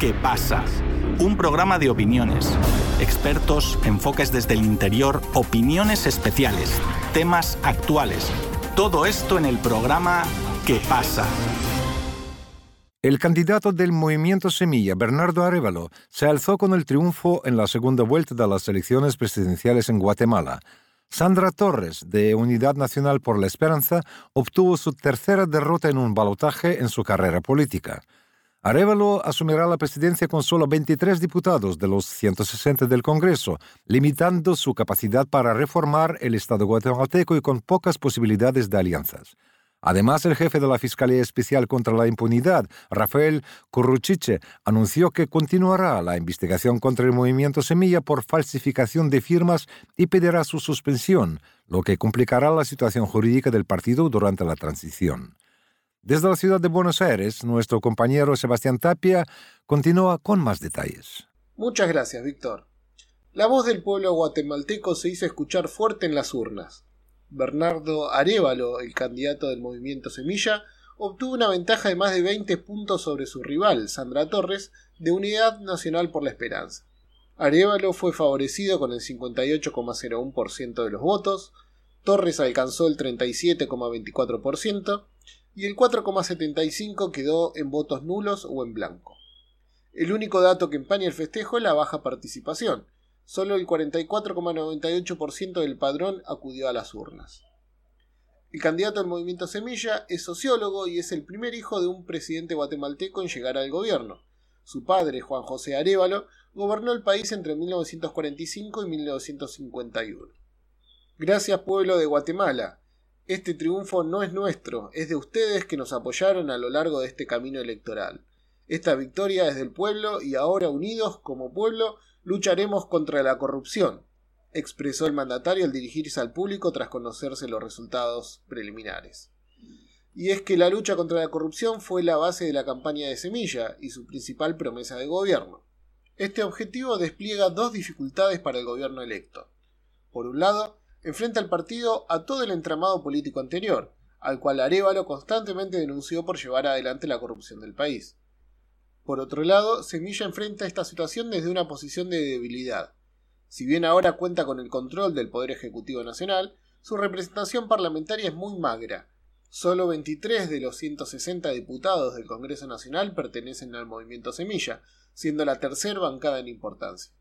¿Qué pasa? Un programa de opiniones, expertos, enfoques desde el interior, opiniones especiales, temas actuales. Todo esto en el programa ¿Qué pasa? El candidato del movimiento Semilla, Bernardo Arevalo, se alzó con el triunfo en la segunda vuelta de las elecciones presidenciales en Guatemala. Sandra Torres, de Unidad Nacional por la Esperanza, obtuvo su tercera derrota en un balotaje en su carrera política. Arevalo asumirá la presidencia con solo 23 diputados de los 160 del Congreso, limitando su capacidad para reformar el Estado guatemalteco y con pocas posibilidades de alianzas. Además, el jefe de la Fiscalía Especial contra la Impunidad, Rafael Curruchiche, anunció que continuará la investigación contra el movimiento Semilla por falsificación de firmas y pedirá su suspensión, lo que complicará la situación jurídica del partido durante la transición. Desde la ciudad de Buenos Aires, nuestro compañero Sebastián Tapia continúa con más detalles. Muchas gracias, Víctor. La voz del pueblo guatemalteco se hizo escuchar fuerte en las urnas. Bernardo Arevalo, el candidato del movimiento Semilla, obtuvo una ventaja de más de 20 puntos sobre su rival, Sandra Torres, de Unidad Nacional por la Esperanza. Arevalo fue favorecido con el 58,01% de los votos, Torres alcanzó el 37,24% y el 4,75% quedó en votos nulos o en blanco. El único dato que empaña el festejo es la baja participación, solo el 44,98% del padrón acudió a las urnas. El candidato del movimiento Semilla es sociólogo y es el primer hijo de un presidente guatemalteco en llegar al gobierno. Su padre, Juan José Arevalo, gobernó el país entre 1945 y 1951. Gracias pueblo de Guatemala. Este triunfo no es nuestro, es de ustedes que nos apoyaron a lo largo de este camino electoral. Esta victoria es del pueblo y ahora unidos como pueblo Lucharemos contra la corrupción, expresó el mandatario al dirigirse al público tras conocerse los resultados preliminares. Y es que la lucha contra la corrupción fue la base de la campaña de Semilla y su principal promesa de gobierno. Este objetivo despliega dos dificultades para el gobierno electo. Por un lado, enfrenta al partido a todo el entramado político anterior, al cual Arevalo constantemente denunció por llevar adelante la corrupción del país. Por otro lado, Semilla enfrenta esta situación desde una posición de debilidad. Si bien ahora cuenta con el control del Poder Ejecutivo Nacional, su representación parlamentaria es muy magra. Solo 23 de los 160 diputados del Congreso Nacional pertenecen al movimiento Semilla, siendo la tercera bancada en importancia.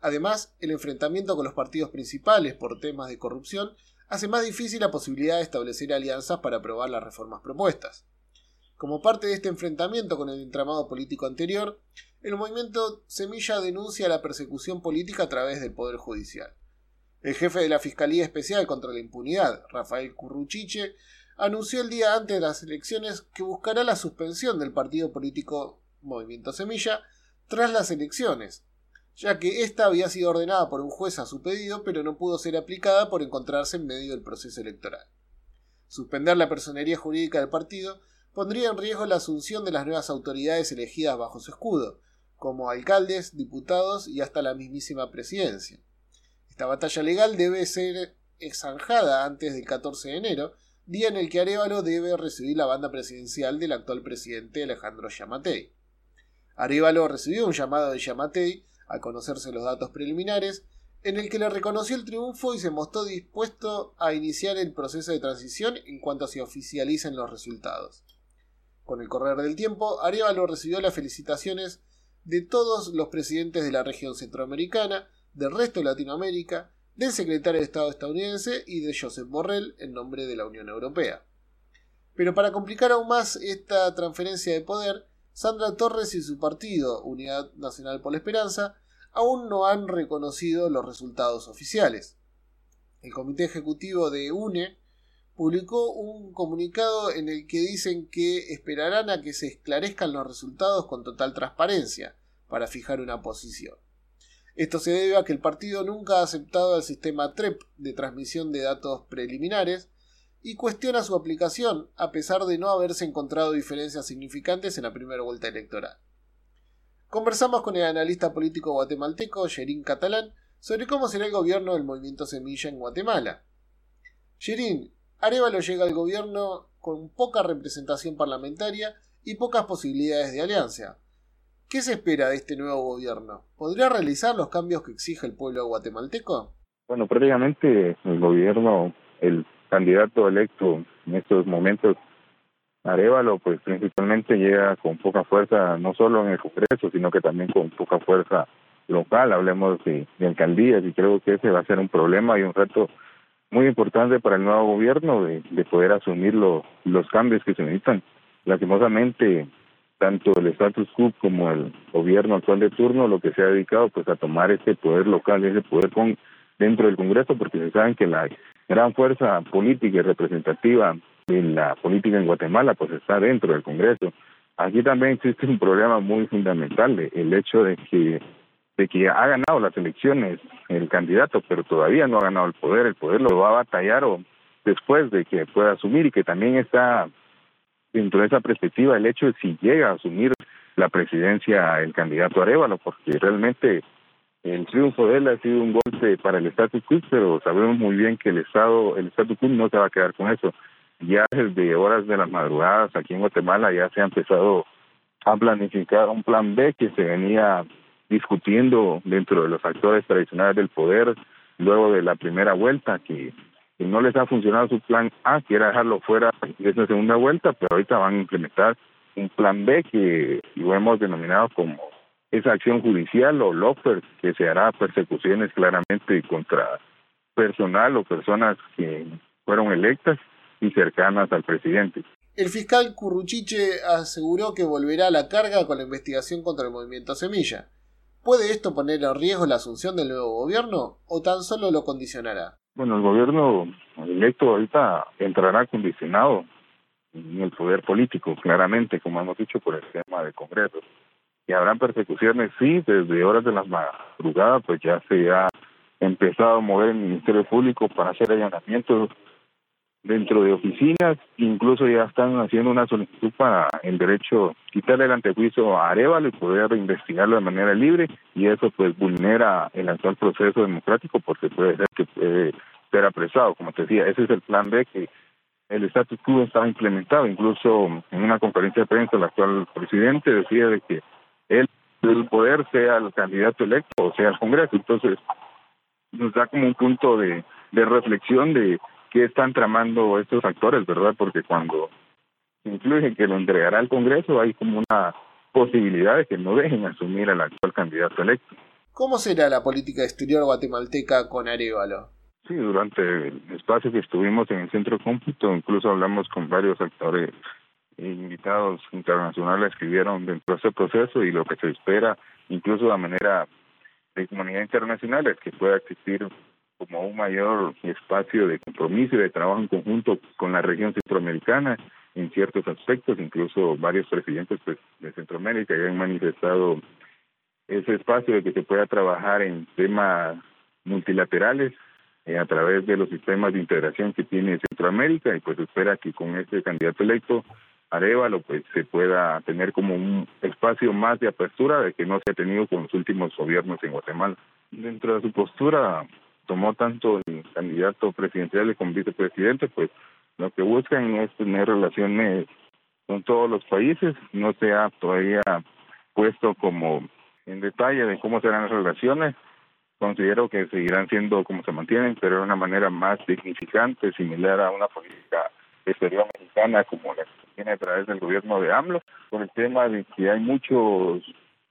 Además, el enfrentamiento con los partidos principales por temas de corrupción hace más difícil la posibilidad de establecer alianzas para aprobar las reformas propuestas. Como parte de este enfrentamiento con el entramado político anterior, el movimiento Semilla denuncia la persecución política a través del Poder Judicial. El jefe de la Fiscalía Especial contra la Impunidad, Rafael Curruchiche, anunció el día antes de las elecciones que buscará la suspensión del partido político Movimiento Semilla tras las elecciones, ya que ésta había sido ordenada por un juez a su pedido, pero no pudo ser aplicada por encontrarse en medio del proceso electoral. Suspender la personería jurídica del partido pondría en riesgo la asunción de las nuevas autoridades elegidas bajo su escudo, como alcaldes, diputados y hasta la mismísima presidencia. Esta batalla legal debe ser exanjada antes del 14 de enero, día en el que Arevalo debe recibir la banda presidencial del actual presidente Alejandro Yamatei. Arevalo recibió un llamado de Yamatei al conocerse los datos preliminares, en el que le reconoció el triunfo y se mostró dispuesto a iniciar el proceso de transición en cuanto se oficialicen los resultados. Con el correr del tiempo, Arevalo recibió las felicitaciones de todos los presidentes de la región centroamericana, del resto de Latinoamérica, del secretario de Estado estadounidense y de Joseph Borrell en nombre de la Unión Europea. Pero para complicar aún más esta transferencia de poder, Sandra Torres y su partido, Unidad Nacional por la Esperanza, aún no han reconocido los resultados oficiales. El Comité Ejecutivo de UNE publicó un comunicado en el que dicen que esperarán a que se esclarezcan los resultados con total transparencia para fijar una posición. Esto se debe a que el partido nunca ha aceptado el sistema TREP de transmisión de datos preliminares y cuestiona su aplicación a pesar de no haberse encontrado diferencias significantes en la primera vuelta electoral. Conversamos con el analista político guatemalteco Yerín Catalán sobre cómo será el gobierno del movimiento Semilla en Guatemala. Yerín, Arevalo llega al gobierno con poca representación parlamentaria y pocas posibilidades de alianza. ¿Qué se espera de este nuevo gobierno? ¿Podría realizar los cambios que exige el pueblo guatemalteco? Bueno, prácticamente el gobierno, el candidato electo en estos momentos, Arevalo, pues principalmente llega con poca fuerza, no solo en el Congreso, sino que también con poca fuerza local, hablemos de, alcaldías, y creo que ese va a ser un problema y un reto muy importante para el nuevo gobierno de, poder asumir los cambios que se necesitan. Lastimosamente, tanto el status quo como el gobierno actual de turno lo que se ha dedicado pues a tomar ese poder local, ese poder con dentro del Congreso, porque se saben que la gran fuerza política y representativa en la política en Guatemala pues está dentro del Congreso. Aquí también existe un problema muy fundamental, el hecho de que de que ha ganado las elecciones el candidato, pero todavía no ha ganado el poder, el poder lo va a batallar o después de que pueda asumir y que también está dentro de esa perspectiva el hecho de si llega a asumir la presidencia el candidato Arevalo, porque realmente el triunfo de él ha sido un golpe para el status quo, pero sabemos muy bien que el Estado, el status quo no se va a quedar con eso. Ya desde horas de las madrugadas aquí en Guatemala ya se ha empezado a planificar un plan B que se venía discutiendo dentro de los actores tradicionales del poder luego de la primera vuelta que no les ha funcionado su plan A, quiera dejarlo fuera de esa segunda vuelta, pero ahorita van a implementar un plan B que lo hemos denominado como esa acción judicial o LOFER, que se hará persecuciones claramente contra personal o personas que fueron electas y cercanas al presidente. El fiscal Curruchiche aseguró que volverá a la carga con la investigación contra el movimiento Semilla. ¿Puede esto poner en riesgo la asunción del nuevo gobierno o tan solo lo condicionará? Bueno, el gobierno electo ahorita entrará condicionado en el poder político, claramente, como hemos dicho, por el tema del Congreso. Y habrán persecuciones, sí, desde horas de las madrugadas, pues ya se ha empezado a mover el Ministerio Público para hacer allanamientos dentro de oficinas, incluso ya están haciendo una solicitud para el derecho, quitarle el antejuicio a Arevalo y poder investigarlo de manera libre, y eso pues vulnera el actual proceso democrático porque puede ser que puede ser apresado, como te decía, ese es el plan B que el status quo estaba implementado, incluso en una conferencia de prensa el actual presidente decía de que él el poder sea el candidato electo o sea el Congreso, entonces nos da como un punto de, de reflexión de qué están tramando estos actores, ¿verdad? Porque cuando incluyen que lo entregará al Congreso, hay como una posibilidad de que no dejen asumir al actual candidato electo. ¿Cómo será la política exterior guatemalteca con Arevalo? Sí, durante el espacio que estuvimos en el centro cómputo, incluso hablamos con varios actores invitados internacionales que vieron dentro de ese proceso y lo que se espera, incluso de manera de comunidad internacional, es que pueda existir como un mayor espacio de compromiso y de trabajo en conjunto con la región centroamericana en ciertos aspectos, incluso varios presidentes pues, de Centroamérica ya han manifestado ese espacio de que se pueda trabajar en temas multilaterales eh, a través de los sistemas de integración que tiene Centroamérica y pues espera que con este candidato electo Arevalo pues se pueda tener como un espacio más de apertura de que no se ha tenido con los últimos gobiernos en Guatemala. Dentro de su postura tomó tanto el candidato presidencial como vicepresidente, pues lo que buscan es tener relaciones con todos los países. No se ha todavía puesto como en detalle de cómo serán las relaciones. Considero que seguirán siendo como se mantienen, pero de una manera más significante, similar a una política exterior mexicana como la que tiene a través del gobierno de AMLO, por el tema de que hay muchos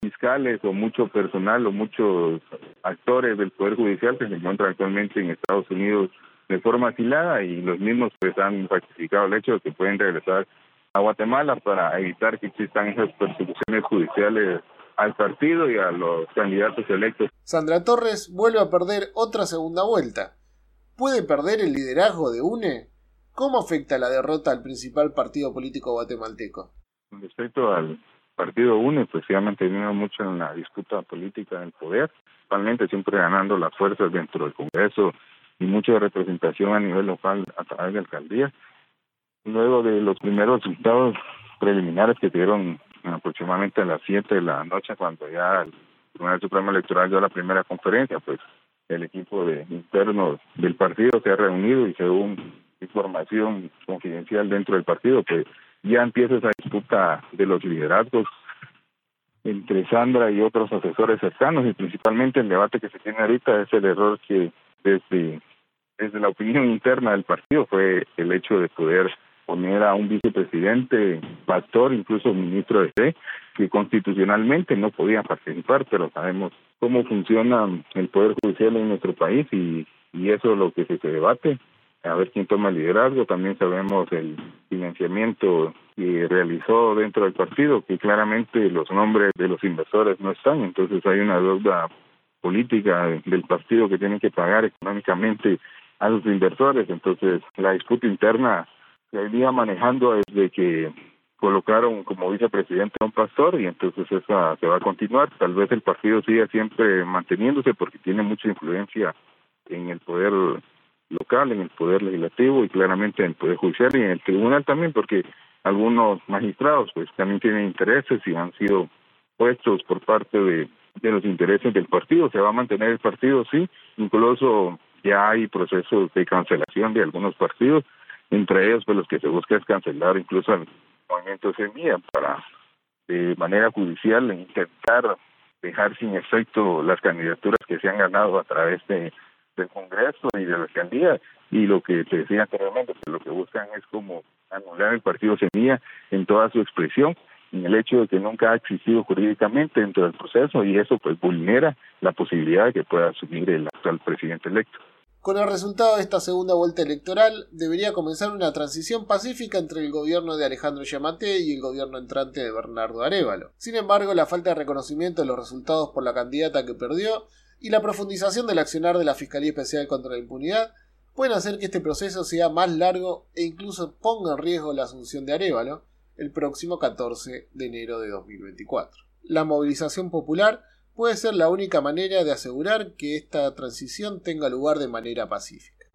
fiscales o mucho personal o muchos actores del Poder Judicial que se encuentran actualmente en Estados Unidos de forma asilada y los mismos pues han ratificado el hecho de que pueden regresar a Guatemala para evitar que existan esas persecuciones judiciales al partido y a los candidatos electos. Sandra Torres vuelve a perder otra segunda vuelta. ¿Puede perder el liderazgo de UNE? ¿Cómo afecta la derrota al principal partido político guatemalteco? Respecto al partido UNE pues se ha mantenido mucho en la disputa política del poder, principalmente siempre ganando las fuerzas dentro del Congreso y mucha representación a nivel local a través de alcaldías. Luego de los primeros resultados preliminares que dieron aproximadamente a las 7 de la noche, cuando ya el Tribunal Supremo Electoral dio la primera conferencia, pues el equipo de internos del partido se ha reunido y según información confidencial dentro del partido, pues ya empieza esa disputa de los liderazgos entre Sandra y otros asesores cercanos y principalmente el debate que se tiene ahorita es el error que desde desde la opinión interna del partido fue el hecho de poder poner a un vicepresidente, pastor, incluso ministro de fe, que constitucionalmente no podían participar, pero sabemos cómo funciona el Poder Judicial en nuestro país y, y eso es lo que se, debate, a ver quién toma el liderazgo. También sabemos el financiamiento que realizó dentro del partido, que claramente los nombres de los inversores no están, entonces hay una deuda política del partido que tienen que pagar económicamente a los inversores. Entonces, la disputa interna se venía manejando desde que colocaron como vicepresidente a un pastor y entonces esa se va a continuar. Tal vez el partido siga siempre manteniéndose porque tiene mucha influencia en el poder local, en el poder legislativo y claramente en el poder judicial y en el tribunal también porque algunos magistrados pues también tienen intereses y han sido puestos por parte de, de los intereses del partido. Se va a mantener el partido, sí, incluso ya hay procesos de cancelación de algunos partidos, entre ellos pues los que se busca es cancelar incluso el movimiento Semilla para de manera judicial intentar dejar sin efecto las candidaturas que se han ganado a través de del Congreso y de la alcaldía y lo que te decía anteriormente, lo que buscan es como anular el partido Semilla en toda su expresión en el hecho de que nunca ha existido jurídicamente dentro del proceso y eso pues vulnera la posibilidad de que pueda asumir el actual presidente electo. Con el resultado de esta segunda vuelta electoral, debería comenzar una transición pacífica entre el gobierno de Alejandro Yamate y el gobierno entrante de Bernardo Arevalo. Sin embargo, la falta de reconocimiento de los resultados por la candidata que perdió y la profundización del accionar de la Fiscalía Especial contra la Impunidad pueden hacer que este proceso sea más largo e incluso ponga en riesgo la asunción de Arevalo el próximo 14 de enero de 2024. La movilización popular puede ser la única manera de asegurar que esta transición tenga lugar de manera pacífica.